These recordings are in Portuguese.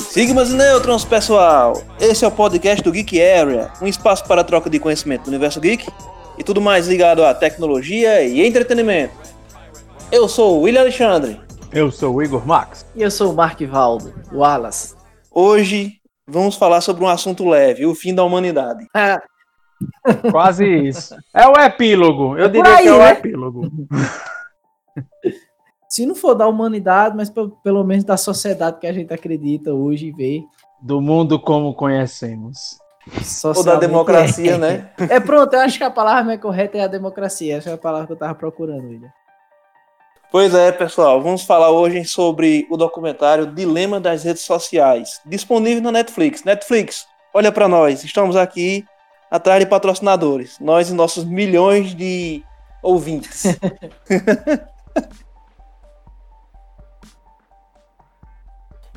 Sigmas e Nêutrons, pessoal! Esse é o podcast do Geek Area, um espaço para troca de conhecimento do universo geek e tudo mais ligado à tecnologia e entretenimento. Eu sou o William Alexandre. Eu sou o Igor Max. E eu sou o Mark Valdo, Wallace. Hoje vamos falar sobre um assunto leve, o fim da humanidade. É, Quase isso. É o epílogo. Eu É diria aí, que é o né? epílogo. se não for da humanidade, mas pe- pelo menos da sociedade que a gente acredita hoje e vê. Do mundo como conhecemos. Ou da democracia, é. né? É pronto, eu acho que a palavra mais correta é a democracia. Essa é a palavra que eu tava procurando, William. Pois é, pessoal, vamos falar hoje sobre o documentário Dilema das Redes Sociais, disponível na Netflix. Netflix, olha para nós, estamos aqui atrás de patrocinadores, nós e nossos milhões de ouvintes.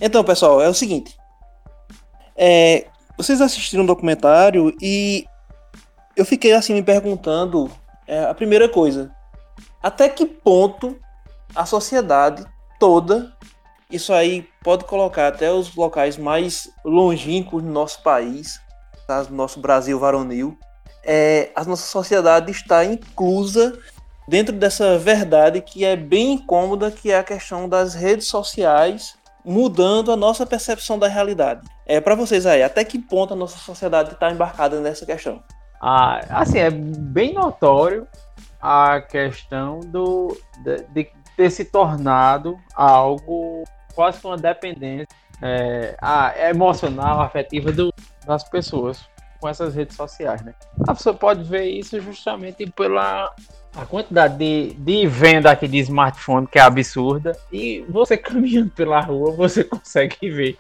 então, pessoal, é o seguinte: é, vocês assistiram o documentário e eu fiquei assim me perguntando é, a primeira coisa, até que ponto a sociedade toda, isso aí pode colocar até os locais mais longínquos do nosso país, tá? do nosso Brasil varonil, é, a nossa sociedade está inclusa dentro dessa verdade que é bem incômoda, que é a questão das redes sociais mudando a nossa percepção da realidade. É para vocês aí, até que ponto a nossa sociedade está embarcada nessa questão? Ah, assim, é bem notório a questão do, de, de ter se tornado algo quase que uma dependência é, a- emocional, afetiva do- das pessoas com essas redes sociais, né? A pessoa pode ver isso justamente pela a quantidade de, de venda aqui de smartphone que é absurda e você caminhando pela rua você consegue ver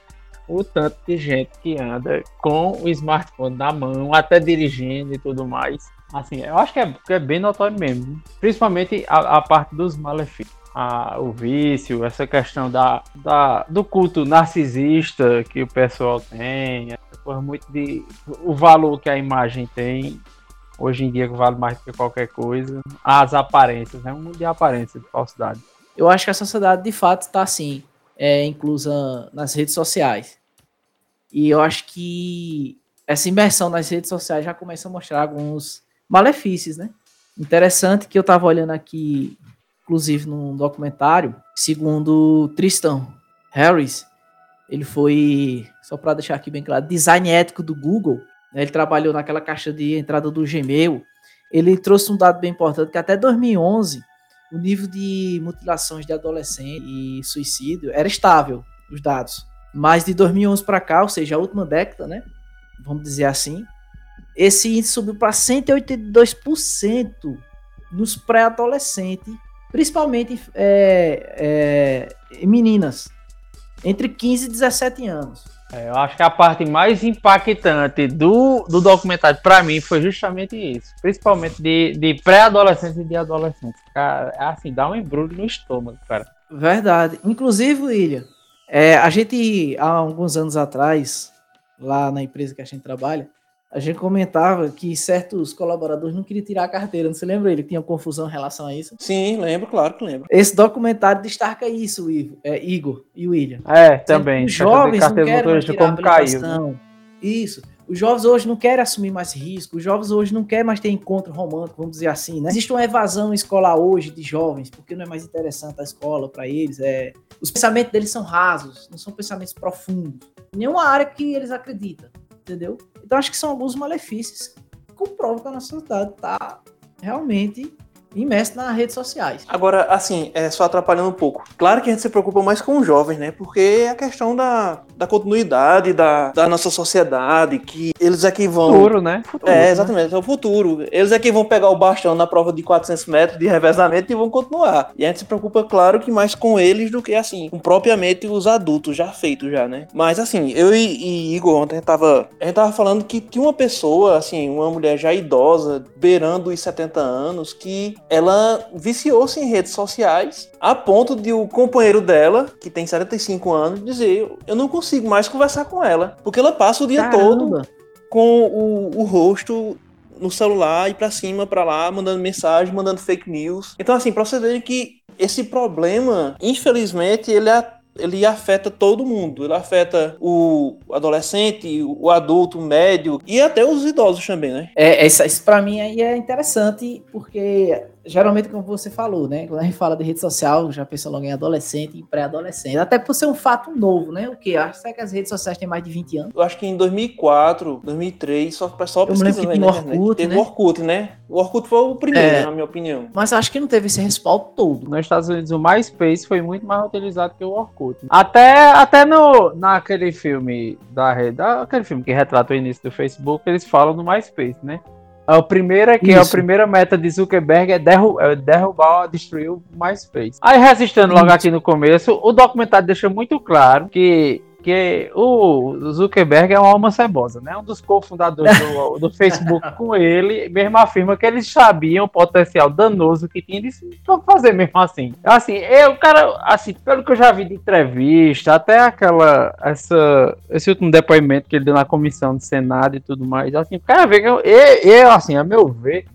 o tanto de gente que anda com o smartphone na mão, até dirigindo e tudo mais. Assim, eu acho que é, que é bem notório mesmo. Principalmente a, a parte dos malefícios. A- o vício, essa questão da, da, do culto narcisista que o pessoal tem, coisa muito de o valor que a imagem tem. Hoje em dia que vale mais do que qualquer coisa. As aparências, né? Um mundo de aparência, de falsidade. Eu acho que a sociedade de fato está assim, é, inclusa nas redes sociais. E eu acho que essa imersão nas redes sociais já começa a mostrar alguns malefícios, né? Interessante que eu estava olhando aqui, inclusive num documentário, segundo Tristan Harris, ele foi, só para deixar aqui bem claro, design ético do Google. Ele trabalhou naquela caixa de entrada do Gmail. Ele trouxe um dado bem importante que até 2011 o nível de mutilações de adolescente e suicídio era estável, os dados. Mas de 2011 para cá, ou seja, a última década, né? Vamos dizer assim, esse índice subiu para 182% nos pré-adolescentes, principalmente é, é, meninas, entre 15 e 17 anos. É, eu acho que a parte mais impactante do, do documentário pra mim foi justamente isso. Principalmente de, de pré-adolescentes e de adolescentes. Cara, é assim, dá um embrulho no estômago, cara. Verdade. Inclusive, William, é, a gente, há alguns anos atrás, lá na empresa que a gente trabalha, a gente comentava que certos colaboradores não queriam tirar a carteira. Não se lembra ele? que Tinha confusão em relação a isso. Sim, lembro, claro que lembro. Esse documentário destaca isso, Ivo, é, Igor e William. É, também. Os jovens não querem tirar a como caiu. né? Isso. Os jovens hoje não querem assumir mais risco. Os jovens hoje não querem mais ter encontro romântico, vamos dizer assim, né? Existe uma evasão escolar hoje de jovens, porque não é mais interessante a escola para eles. É... Os pensamentos deles são rasos, não são pensamentos profundos. Nenhuma área que eles acreditam, entendeu? Então acho que são alguns malefícios que comprovam que a nossa sociedade está realmente imersa nas redes sociais. Agora, assim, é só atrapalhando um pouco. Claro que a gente se preocupa mais com os jovens, né? Porque é a questão da, da continuidade da, da nossa sociedade, que eles é que vão. Futuro, né? Futuro, É, né? exatamente, é o futuro. Eles é que vão pegar o bastão na prova de 400 metros de revezamento e vão continuar. E a gente se preocupa, claro, que mais com eles do que, assim, com propriamente os adultos já feitos já, né? Mas, assim, eu e, e Igor ontem a gente, tava, a gente tava falando que tinha uma pessoa, assim, uma mulher já idosa, beirando os 70 anos, que ela viciou-se em redes sociais a ponto de o companheiro dela, que tem 75 anos, dizer: Eu não consigo mais conversar com ela, porque ela passa o dia todo Caramba! com o, o rosto no celular e pra cima, pra lá, mandando mensagem, mandando fake news. Então, assim, pra vocês verem que esse problema, infelizmente, ele é ele afeta todo mundo. Ele afeta o adolescente, o adulto, o médio e até os idosos também, né? É, isso, isso para mim aí é interessante, porque geralmente, como você falou, né? Quando a gente fala de rede social, já pensa logo em adolescente e pré-adolescente. Até por ser um fato novo, né? O que? Acho que as redes sociais têm mais de 20 anos. Eu acho que em 2004, 2003, só o pessoal pesquisando aí na Orkut, Teve né? o Orkut, né? O Orkut foi o primeiro, É. na minha opinião. Mas acho que não teve esse respaldo todo. Nos Estados Unidos, o MySpace foi muito mais utilizado que o Orkut. Até, até no, naquele filme da rede, aquele filme que retrata o início do Facebook, eles falam do MySpace, né? A primeira, que é a Isso. primeira meta de Zuckerberg é, derru é derrubar, destruir o MySpace. Aí, resistindo logo Isso. aqui no começo, o documentário deixa muito claro que, que o Zuckerberg é uma alma cebosa, né? Um dos cofundadores do, do Facebook com ele, mesmo afirma que eles sabiam o potencial danoso que tinha de vamos fazer mesmo assim. Assim, eu, cara, assim, pelo que eu já vi de entrevista, até aquela, essa, esse último depoimento que ele deu na comissão do Senado e tudo mais, assim, o cara vê que eu, eu, eu, assim, a meu ver,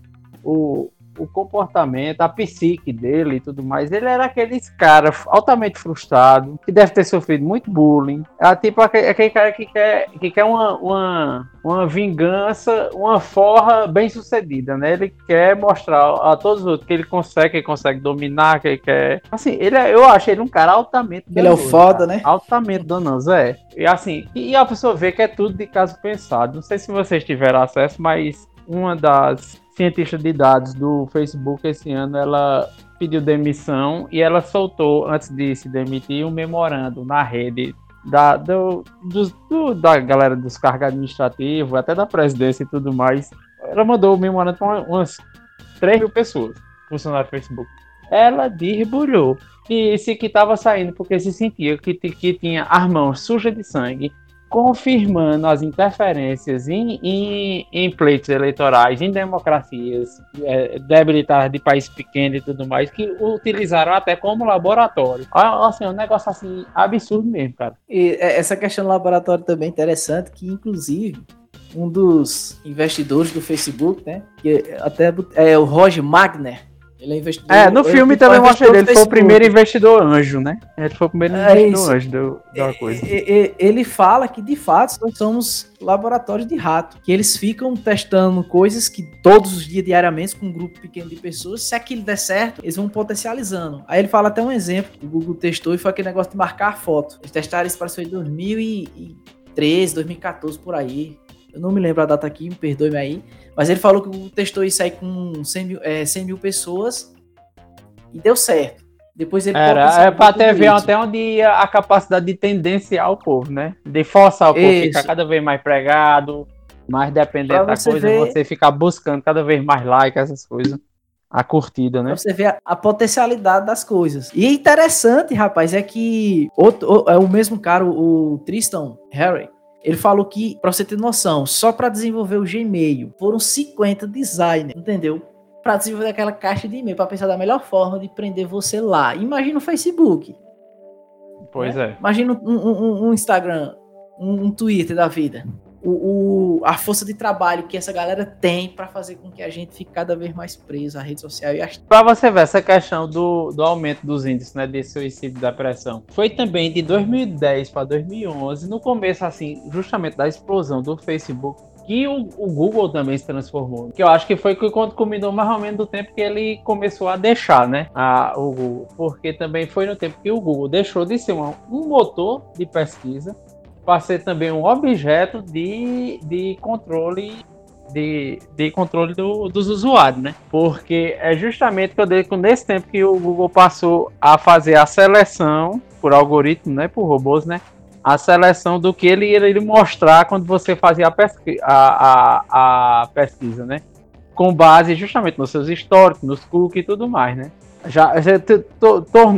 o, o comportamento, a psique dele e tudo mais, ele era aqueles cara altamente frustrado, que deve ter sofrido muito bullying. É tipo aquele, aquele cara que quer, que quer uma, uma, uma vingança, uma forra bem sucedida, né? Ele quer mostrar a todos os outros que ele consegue, que ele consegue dominar, que ele quer. Assim, ele é- eu acho ele um cara altamente Ele é o danoso, foda, cara. né? Altamente danoso, é. E assim, e a pessoa vê que é tudo de caso pensado. Não sei se vocês tiveram acesso, mas uma das cientistas de dados do Facebook esse ano, ela pediu demissão e ela soltou, antes de se demitir, um memorando na rede da, do, dos- do- da galera dos cargos administrativos, até da presidência e tudo mais. Ela mandou o memorando para umas 3 mil pessoas, funcionário do Facebook. Ela desbulhou e disse que estava saindo porque se sentia que, que tinha as mãos sujas de sangue, confirmando as interferências em, em, em pleitos eleitorais, em democracias é, de país pequeno e tudo mais, que utilizaram até como laboratório. Ah, Assim, é um negócio assim absurdo mesmo, cara. E é, essa questão do laboratório também é interessante, que inclusive um dos investidores do Facebook, né? Que até é o Roger Magner. Ele é investidor. É, no filme foi também mostra ele, ele foi o primeiro investidor anjo, né? Ele foi o primeiro É investidor anjo do, da coisa. E- e- Ele fala que de fato nós somos laboratórios de rato, que eles ficam testando coisas que todos os dias, diariamente, com um grupo pequeno de pessoas, se aquilo der certo, eles vão potencializando. Aí ele fala até um exemplo que o Google testou e foi aquele negócio de marcar a foto. Eles testaram isso, que foi em 2013, 2014, por aí. Eu não me lembro a data aqui, me perdoe-me aí. Mas ele falou que testou isso aí com 100 mil, é, 100 mil pessoas e deu certo. Depois ele Era, é pra até ver até onde a capacidade de tendenciar o povo, né? De forçar o povo a ficar cada vez mais pregado, mais dependente da coisa, ver- você ficar buscando cada vez mais like, essas coisas. A curtida, né? Pra você ver a, a potencialidade das coisas. E interessante, rapaz, é que outro, o- é o mesmo cara, o, o Tristan Harry, ele falou que, pra você ter noção, só pra desenvolver o Gmail foram 50 designers, entendeu? Pra desenvolver aquela caixa de e-mail, pra pensar da melhor forma de prender você lá. Imagina o Facebook, Pois é. imagina um, um- um- um Instagram, um, um Twitter da vida. O, o- a força de trabalho que essa galera tem pra fazer com que a gente fique cada vez mais preso à rede social e às Pra você ver essa questão do, do aumento dos índices, né, de suicídio e depressão. Foi também de 2010 para 2011, no começo, assim, justamente da explosão do Facebook, que o, o Google também se transformou. Que eu acho que foi quando combinou mais ou menos do tempo que ele começou a deixar, né, a, o Google. Porque também foi no tempo que o Google deixou de ser um, um motor de pesquisa para ser também um objeto de, de controle de, de controle do- dos usuários, né? Porque é justamente quando ele- nesse tempo que o Google passou a fazer a seleção por algoritmo, né? Por robôs, né? A seleção do que ele ia mostrar quando você fazia a, pesqui- a, a, a pesquisa, né? Com base justamente nos seus históricos, nos cookies e tudo mais, né? Já, já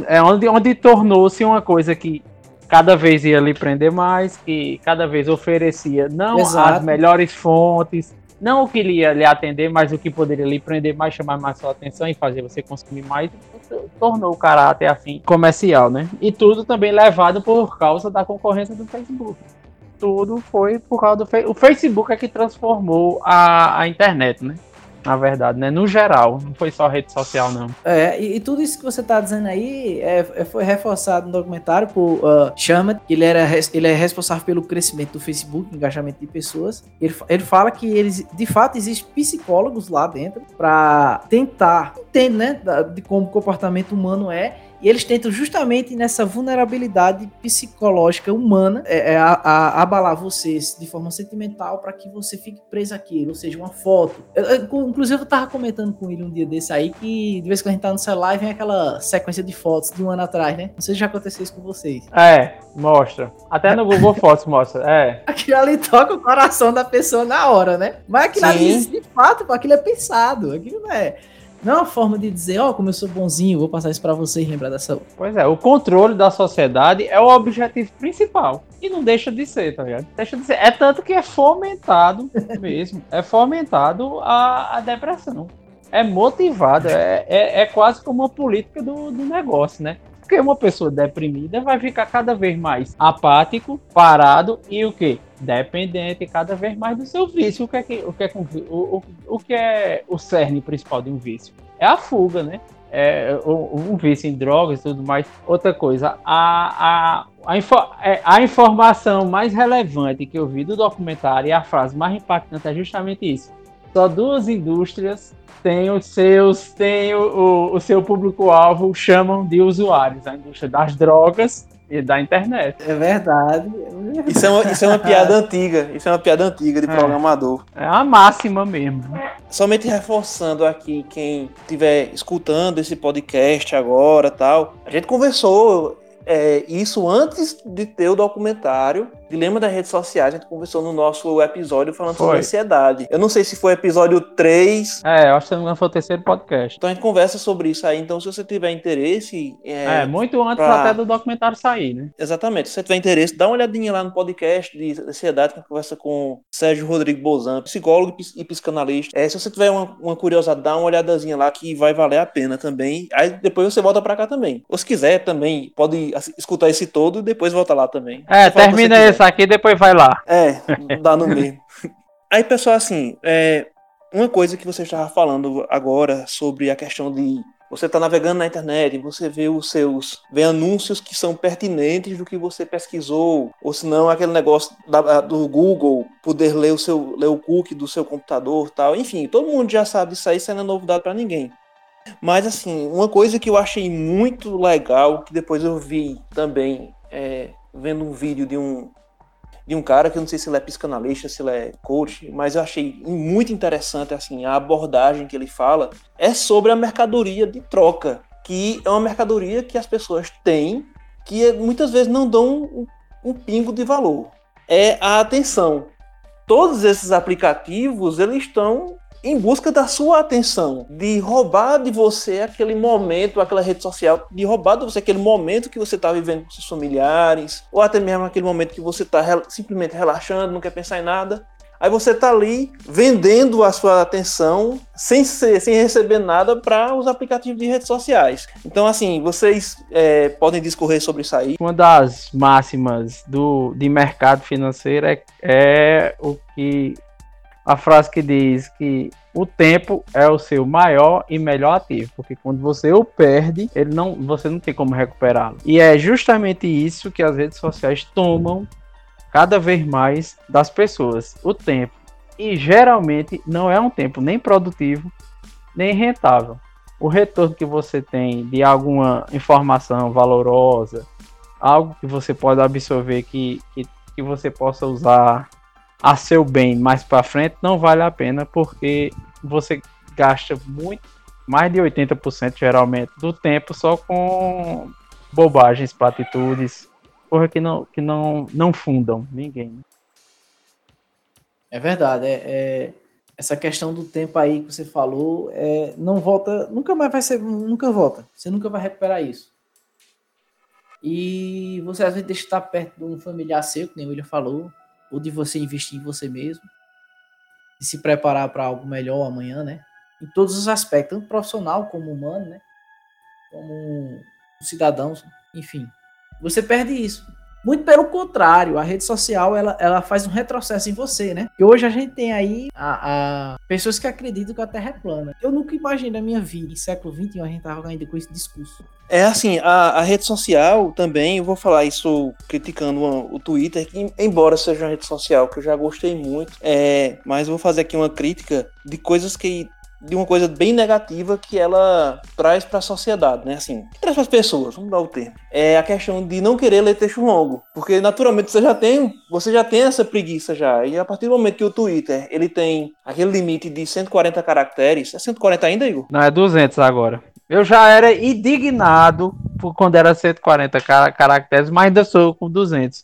é onde, onde tornou-se uma coisa que cada vez ia lhe prender mais, que cada vez oferecia não Exato. as melhores fontes, não o que lhe ia lhe atender, mas o que poderia lhe prender mais, chamar mais sua atenção e fazer você consumir mais, tornou o caráter assim comercial, né? E tudo também levado por causa da concorrência do Facebook. Tudo foi por causa do Facebook. O Facebook é que transformou a, a internet, né? Na verdade, né? No geral, não foi só rede social, não. É, e, e tudo isso que você tá dizendo aí é, é foi reforçado no documentário por uh, Sherman, ele, era, ele é responsável pelo crescimento do Facebook, engajamento de pessoas. Ele, ele fala que eles, de fato, existem psicólogos lá dentro para tentar entender, né, de como o comportamento humano é e eles tentam justamente nessa vulnerabilidade psicológica humana é, é, a, a, abalar vocês de forma sentimental para que você fique preso àquilo, ou seja, uma foto. Eu, eu, inclusive, eu tava comentando com ele um dia desse aí que de vez em quando a gente tá no celular e vem aquela sequência de fotos de um ano atrás, né? Não sei se já aconteceu isso com vocês. É, mostra. Até no Google Fotos mostra, é. Aquilo ali toca o coração da pessoa na hora, né? Mas aquilo Sim. ali, de fato, aquilo é pensado. Aquilo não é não é uma forma de dizer, ó, oh, como eu sou bonzinho, vou passar isso para vocês lembrar dessa. Pois é, o controle da sociedade é o objetivo principal. E não deixa de ser, tá ligado? Deixa de ser. É tanto que é fomentado mesmo. é fomentado a, a depressão. É motivado, é, é, é quase como uma política do, do negócio, né? Porque uma pessoa deprimida vai ficar cada vez mais apático, parado e o que? Dependente cada vez mais do seu vício. O que é, que, o, que é, o, o que é o cerne principal de um vício? É a fuga, né? É, um vício em drogas e tudo mais. Outra coisa, a, a, a, info, é, a informação mais relevante que eu vi do documentário e a frase mais impactante é justamente isso. Só duas indústrias tem os seus, tem o, o, o seu público-alvo, chamam de usuários, a indústria das drogas e da internet. É verdade. Isso é uma, isso é uma piada antiga. Isso é uma piada antiga de é. programador. É a máxima mesmo. Somente reforçando aqui quem estiver escutando esse podcast agora tal. A gente conversou é, isso antes de ter o documentário Dilema das redes sociais, a gente conversou no nosso episódio falando foi. sobre ansiedade. Eu não sei se foi episódio 3. É, eu acho que não foi o terceiro podcast. Então a gente conversa sobre isso aí. Então, se você tiver interesse. É, é muito antes pra... até do documentário sair, né? Exatamente. Se você tiver interesse, dá uma olhadinha lá no podcast de ansiedade, que a gente conversa com Sérgio Rodrigo Bozan, psicólogo e psicanalista. É, se você tiver uma, uma curiosidade, dá uma olhadazinha lá que vai valer a pena também. Aí depois você volta pra cá também. Ou se quiser também, pode escutar esse todo e depois volta lá também. É, termina esse começar aqui e depois vai lá. É, dá no meio. Aí, pessoal, assim, é, uma coisa que você estava falando agora sobre a questão de você está navegando na internet você vê os seus vê anúncios que são pertinentes do que você pesquisou, ou se não aquele negócio da, do Google poder ler o seu ler o cookie do seu computador, tal. Enfim, todo mundo já sabe disso aí, isso não é novidade para ninguém. Mas assim, uma coisa que eu achei muito legal, que depois eu vi também é, vendo um vídeo de um de um cara que eu não sei se ele é psicanalista, se ele é coach, mas eu achei muito interessante assim a abordagem que ele fala é sobre a mercadoria de troca, que é uma mercadoria que as pessoas têm que muitas vezes não dão um, um pingo de valor. É a atenção. Todos esses aplicativos eles estão em busca da sua atenção, de roubar de você aquele momento, aquela rede social, de roubar de você aquele momento que você está vivendo com seus familiares, ou até mesmo aquele momento que você está simplesmente relaxando, não quer pensar em nada. Aí você está ali vendendo a sua atenção sem, ser, sem receber nada para os aplicativos de redes sociais. Então, assim, vocês é, podem discorrer sobre isso aí. Uma das máximas do, de mercado financeiro é, é o que a frase que diz que o tempo é o seu maior e melhor ativo, porque quando você o perde, ele não, você não tem como recuperá-lo. E é justamente isso que as redes sociais tomam cada vez mais das pessoas, o tempo. E geralmente não é um tempo nem produtivo, nem rentável. O retorno que você tem de alguma informação valorosa, algo que você pode absorver que, que, que você possa usar a seu bem mais para frente, não vale a pena porque você gasta muito, mais de 80% geralmente do tempo só com bobagens, platitudes, porra que não, que não, não fundam ninguém. É verdade, é, é, essa questão do tempo aí que você falou, é, não volta, nunca mais vai ser, nunca volta, você nunca vai recuperar isso. E você às vezes deixa de estar perto de um familiar seu, que nem o William falou, ou de você investir em você mesmo, e se preparar para algo melhor amanhã, né? Em todos os aspectos, tanto profissional como humano, né? Como um cidadão, enfim. Você perde isso. Muito pelo contrário, a rede social ela, ela faz um retrocesso em você, né? E hoje a gente tem aí a, a pessoas que acreditam que a Terra é plana. Eu nunca imaginei na minha vida, em século XXI, a gente tava ainda com esse discurso. É assim, a, a rede social também, eu vou falar isso criticando o Twitter, que embora seja uma rede social que eu já gostei muito, é, mas vou fazer aqui uma crítica de coisas que de uma coisa bem negativa que ela traz para a sociedade, né? Assim, que traz para as pessoas, vamos dar o termo. É a questão de não querer ler texto longo, porque naturalmente você já tem, você já tem essa preguiça já. E a partir do momento que o Twitter, ele tem aquele limite de 140 caracteres, é 140 ainda, Igor? Não, é 200 agora. Eu já era indignado por quando era 140 caracteres, mas ainda sou com 200.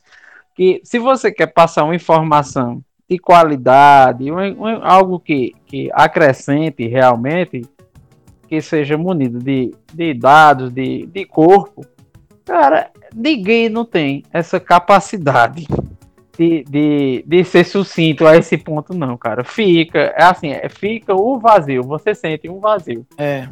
Que se você quer passar uma informação de qualidade, um, um, algo que, que acrescente realmente, que seja munido de, de dados, de, de corpo, cara, ninguém não tem essa capacidade de, de, de ser sucinto a esse ponto, não, cara. Fica, é assim, é, fica o vazio, você sente um vazio. É.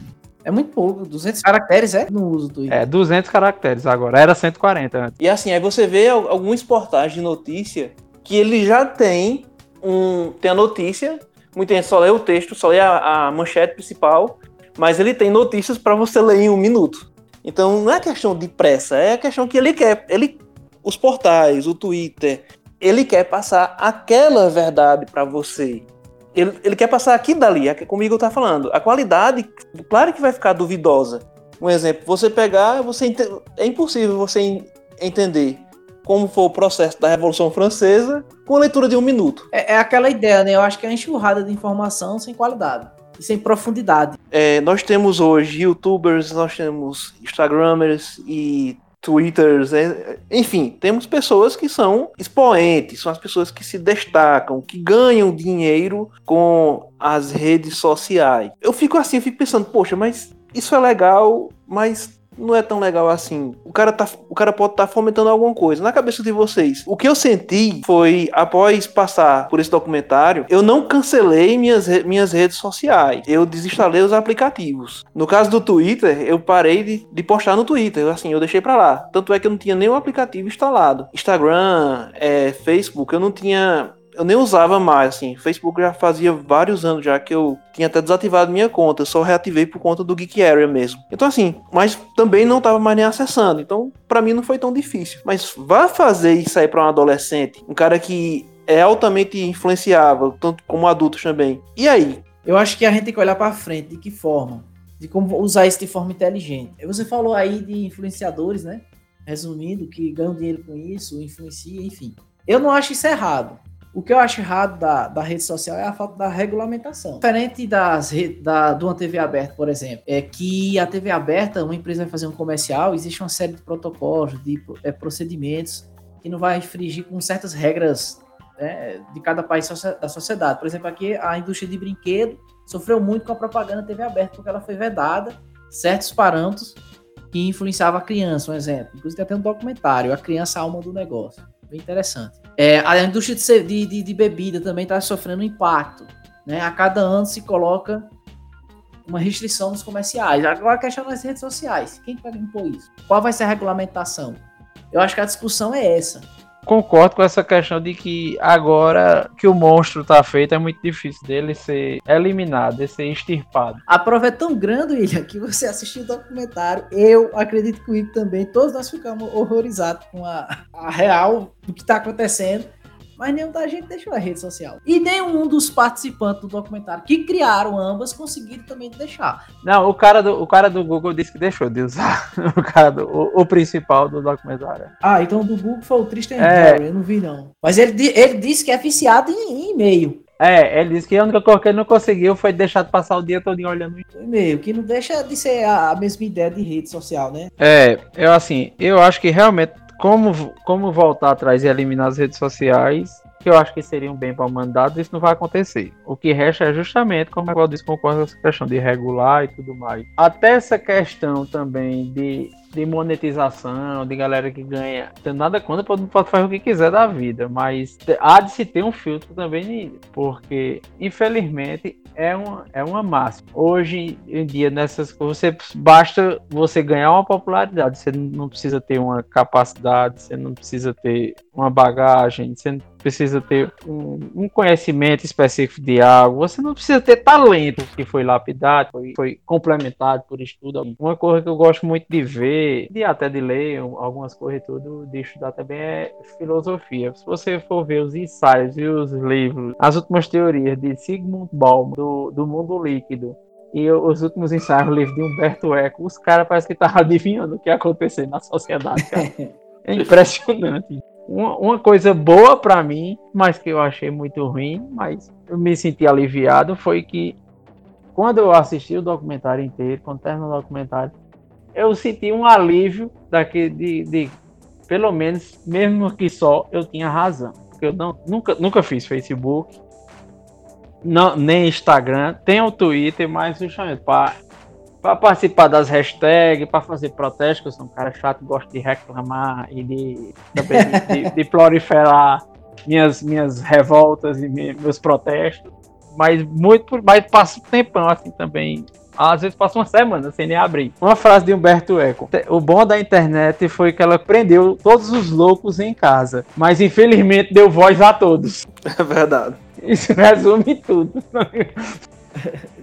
É muito pouco, 200 caracteres é no uso do É, 200 caracteres agora, era 140 antes. E assim, aí você vê alguns portais de notícia que ele já tem um tem a notícia, muita gente só lê o texto, só lê a, a manchete principal, mas ele tem notícias para você ler em um minuto. Então não é questão de pressa, é a questão que ele quer, ele os portais, o Twitter, ele quer passar aquela verdade para você. Ele, ele quer passar aqui dali, é comigo eu tá falando. A qualidade, claro que vai ficar duvidosa. Um exemplo, você pegar, você é impossível você entender como foi o processo da Revolução Francesa com a leitura de um minuto. É, é aquela ideia, né? Eu acho que é uma enxurrada de informação sem qualidade e sem profundidade. É, nós temos hoje youtubers, nós temos instagramers e twitters, é, enfim, temos pessoas que são expoentes, são as pessoas que se destacam, que ganham dinheiro com as redes sociais. Eu fico assim, eu fico pensando, poxa, mas isso é legal, mas não é tão legal assim. O cara, tá, o cara pode estar tá fomentando alguma coisa. Na cabeça de vocês, o que eu senti foi, após passar por esse documentário, eu não cancelei minhas, minhas redes sociais. Eu desinstalei os aplicativos. No caso do Twitter, eu parei de, de postar no Twitter. Assim, eu deixei pra lá. Tanto é que eu não tinha nenhum aplicativo instalado. Instagram, é, Facebook, eu não tinha eu nem usava mais, assim. Facebook já fazia vários anos já que eu tinha até desativado minha conta. Só reativei por conta do Geek Area mesmo. Então, assim, mas também não tava mais nem acessando. Então, para mim não foi tão difícil. Mas vá fazer isso aí pra um adolescente, um cara que é altamente influenciável, tanto como adultos também. E aí? Eu acho que a gente tem que olhar para frente, de que forma? De como usar isso de forma inteligente. Você falou aí de influenciadores, né? Resumindo, que ganham dinheiro com isso, influencia, enfim. Eu não acho isso errado. O que eu acho errado da, da rede social é a falta da regulamentação. Diferente das da, de uma TV aberta, por exemplo, é que a TV aberta, uma empresa vai fazer um comercial, existe uma série de protocolos, de é, procedimentos que não vai infringir com certas regras né, de cada país da sociedade. Por exemplo, aqui a indústria de brinquedo sofreu muito com a propaganda TV aberta, porque ela foi vedada certos parâmetros que influenciavam a criança, um exemplo. Inclusive tem até um documentário, A Criança Alma do Negócio. Bem interessante. É, a indústria de, de, de bebida também está sofrendo impacto. Né? A cada ano se coloca uma restrição nos comerciais. Agora a questão das redes sociais. Quem vai impor isso? Qual vai ser a regulamentação? Eu acho que a discussão é essa concordo com essa questão de que agora que o monstro tá feito, é muito difícil dele ser eliminado, de ser extirpado. A prova é tão grande, William, que você assistiu o documentário, eu acredito que o Ico também, todos nós ficamos horrorizados com a, a real do que tá acontecendo mas nenhum da gente deixou a rede social. E nenhum dos participantes do documentário que criaram ambas conseguiram também deixar. Não, o cara do, o cara do Google disse que deixou de usar. O cara do, o, o principal do documentário. Ah, então o do Google foi o Tristan é. Harry, eu não vi não. Mas ele, ele disse que é viciado em, em e-mail. É, ele disse que a única coisa que ele não conseguiu foi deixar de passar o dia todo olhando o e-mail, que não deixa de ser a, a mesma ideia de rede social, né? É, eu assim, eu acho que realmente como, como voltar atrás e eliminar as redes sociais, que eu acho que seriam bem para o mandato, isso não vai acontecer. O que resta é justamente, como a disse, concordo com essa questão de regular e tudo mais. Até essa questão também de de monetização, de galera que ganha. Tem nada contra, pode, pode fazer o que quiser da vida, mas há de se ter um filtro também porque infelizmente é uma, é uma massa. Hoje em dia, nessas você, basta você ganhar uma popularidade, você não precisa ter uma capacidade, você não precisa ter uma bagagem, você não precisa ter um, um, conhecimento específico de algo, você não precisa ter talento que foi lapidado, foi, foi, complementado por estudo. Uma coisa que eu gosto muito de ver, de até de ler algumas coisas e tudo, de estudar também é filosofia. Se você for ver os ensaios e os livros, as últimas teorias de Sigmund Bauman, do, do mundo líquido, e os últimos ensaios, o livro de Humberto Eco, os caras parecem que estavam adivinhando o que ia acontecer na sociedade, cara. É impressionante uma, uma coisa boa para mim, mas que eu achei muito ruim, mas eu me senti aliviado, foi que quando eu assisti o documentário inteiro, quando terminou o documentário, eu senti um alívio daqui de, de pelo menos, mesmo que só eu tinha razão. Porque eu não, nunca, nunca fiz Facebook, não, nem Instagram, tem o Twitter, mas justamente para para participar das hashtags, para fazer protestos, que eu sou um cara chato, gosto de reclamar e de, de, de, de proliferar minhas, minhas revoltas e meus protestos. Mas muito, mas passo um tempão assim também. Às vezes passa uma semana sem nem abrir. Uma frase de Humberto Eco. O bom da internet foi que ela prendeu todos os loucos em casa. Mas infelizmente deu voz a todos. É verdade. Isso resume tudo.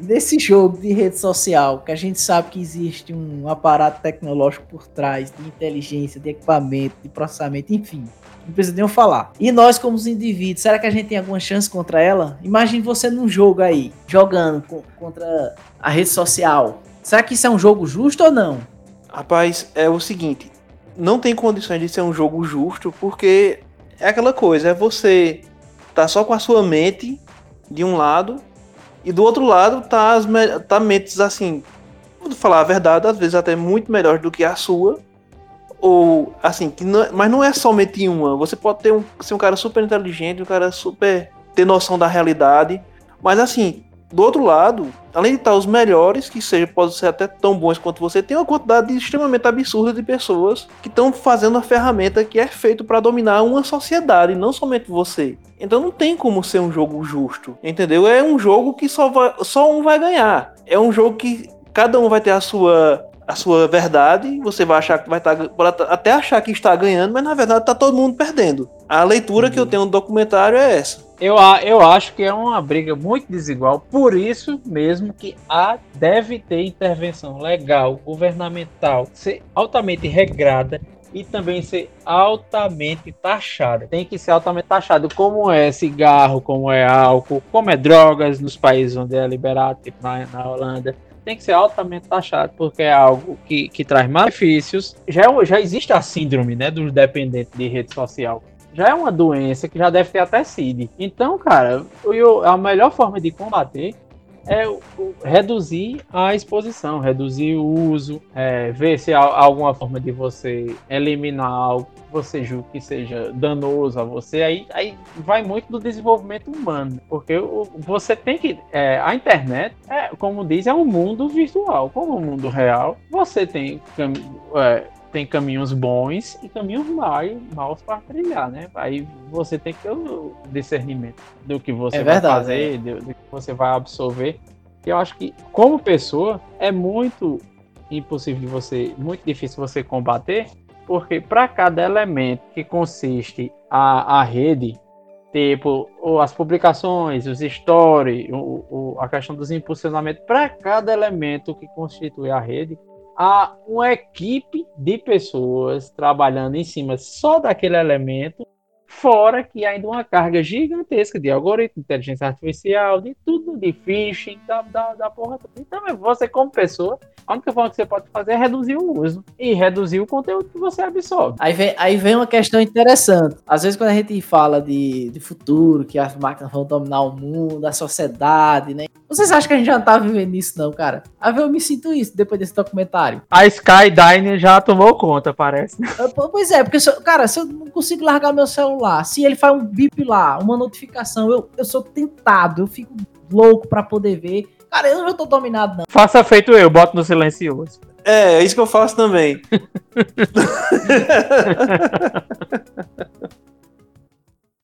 Nesse jogo de rede social, que a gente sabe que existe um aparato tecnológico por trás, de inteligência, de equipamento, de processamento, enfim. Não precisa nem eu falar. E nós, como os indivíduos, será que a gente tem alguma chance contra ela? Imagine você num jogo aí, jogando contra a rede social. Será que isso é um jogo justo ou não? Rapaz, é o seguinte: não tem condições de ser um jogo justo, porque é aquela coisa, é você tá só com a sua mente de um lado e do outro lado tá, as tá mentes assim, vou falar a verdade, às vezes até muito melhor do que a sua. Ou assim, que não, é, mas não é somente uma. Você pode ter um, ser um cara super inteligente, um cara super ter noção da realidade. Mas assim, do outro lado, além de estar os melhores, que seja, podem ser até tão bons quanto você, tem uma quantidade extremamente absurda de pessoas que estão fazendo a ferramenta que é feito para dominar uma sociedade, não somente você. Então não tem como ser um jogo justo, entendeu? É um jogo que só, vai, só um vai ganhar. É um jogo que cada um vai ter a sua a sua verdade, você vai achar que vai estar tá, até achar que está ganhando, mas na verdade está todo mundo perdendo. A leitura uhum. que eu uhum. tenho do documentário é essa. Eu, eu acho que é uma briga muito desigual, por isso mesmo que há, deve ter intervenção legal, governamental, ser altamente regrada e também ser altamente taxada. Tem que ser altamente taxado, como é cigarro, como é álcool, como é drogas nos países onde é liberado, tipo na, na Holanda. Tem que ser altamente taxado, porque é algo que, que traz malefícios. Já, é já existe a síndrome né, dos dependentes de rede social já é uma doença que já deve ter até CID. Então, cara, eu, a melhor forma de combater é reduzir a exposição, reduzir o uso, é, ver se há alguma forma de você eliminar algo que você julga que seja danoso a você. Aí, aí vai muito do desenvolvimento humano, porque você tem que. É, a internet, é, como diz, é um mundo virtual. Como o mundo real, você tem. Tem caminhos bons e caminhos maus para trilhar, né? Aí você tem que ter o discernimento do que você é vai verdade, fazer, é. do, do, que você vai absorver. E eu acho que, como pessoa, é muito impossível de você, muito difícil você combater, porque para cada elemento que consiste a, a rede, tipo as publicações, os stories, o, o, a questão dos impulsionamentos, para cada elemento que constitui a rede, há uma equipe de pessoas trabalhando em cima só daquele elemento, fora que ainda uma carga gigantesca de algoritmo, inteligência artificial, de tudo, de phishing, da, da, da porra toda. Então, você como pessoa, a única forma que você pode fazer é reduzir o uso e reduzir o conteúdo que você absorve. Aí vem, aí vem uma questão interessante. Às vezes, quando a gente fala de, de futuro, que as máquinas vão dominar o mundo, a sociedade, né? Vocês acham que a gente já não tá vivendo isso, não, cara? A ver, eu me sinto isso depois desse documentário. A Skydyne já tomou conta, parece. Pois é, porque, se eu, cara, se eu não consigo largar meu celular, se ele faz um bip lá, uma notificação, eu, eu sou tentado, eu fico louco para poder ver Cara, eu não tô dominado, não. Faça feito eu, boto no silencioso. É, é isso que eu faço também.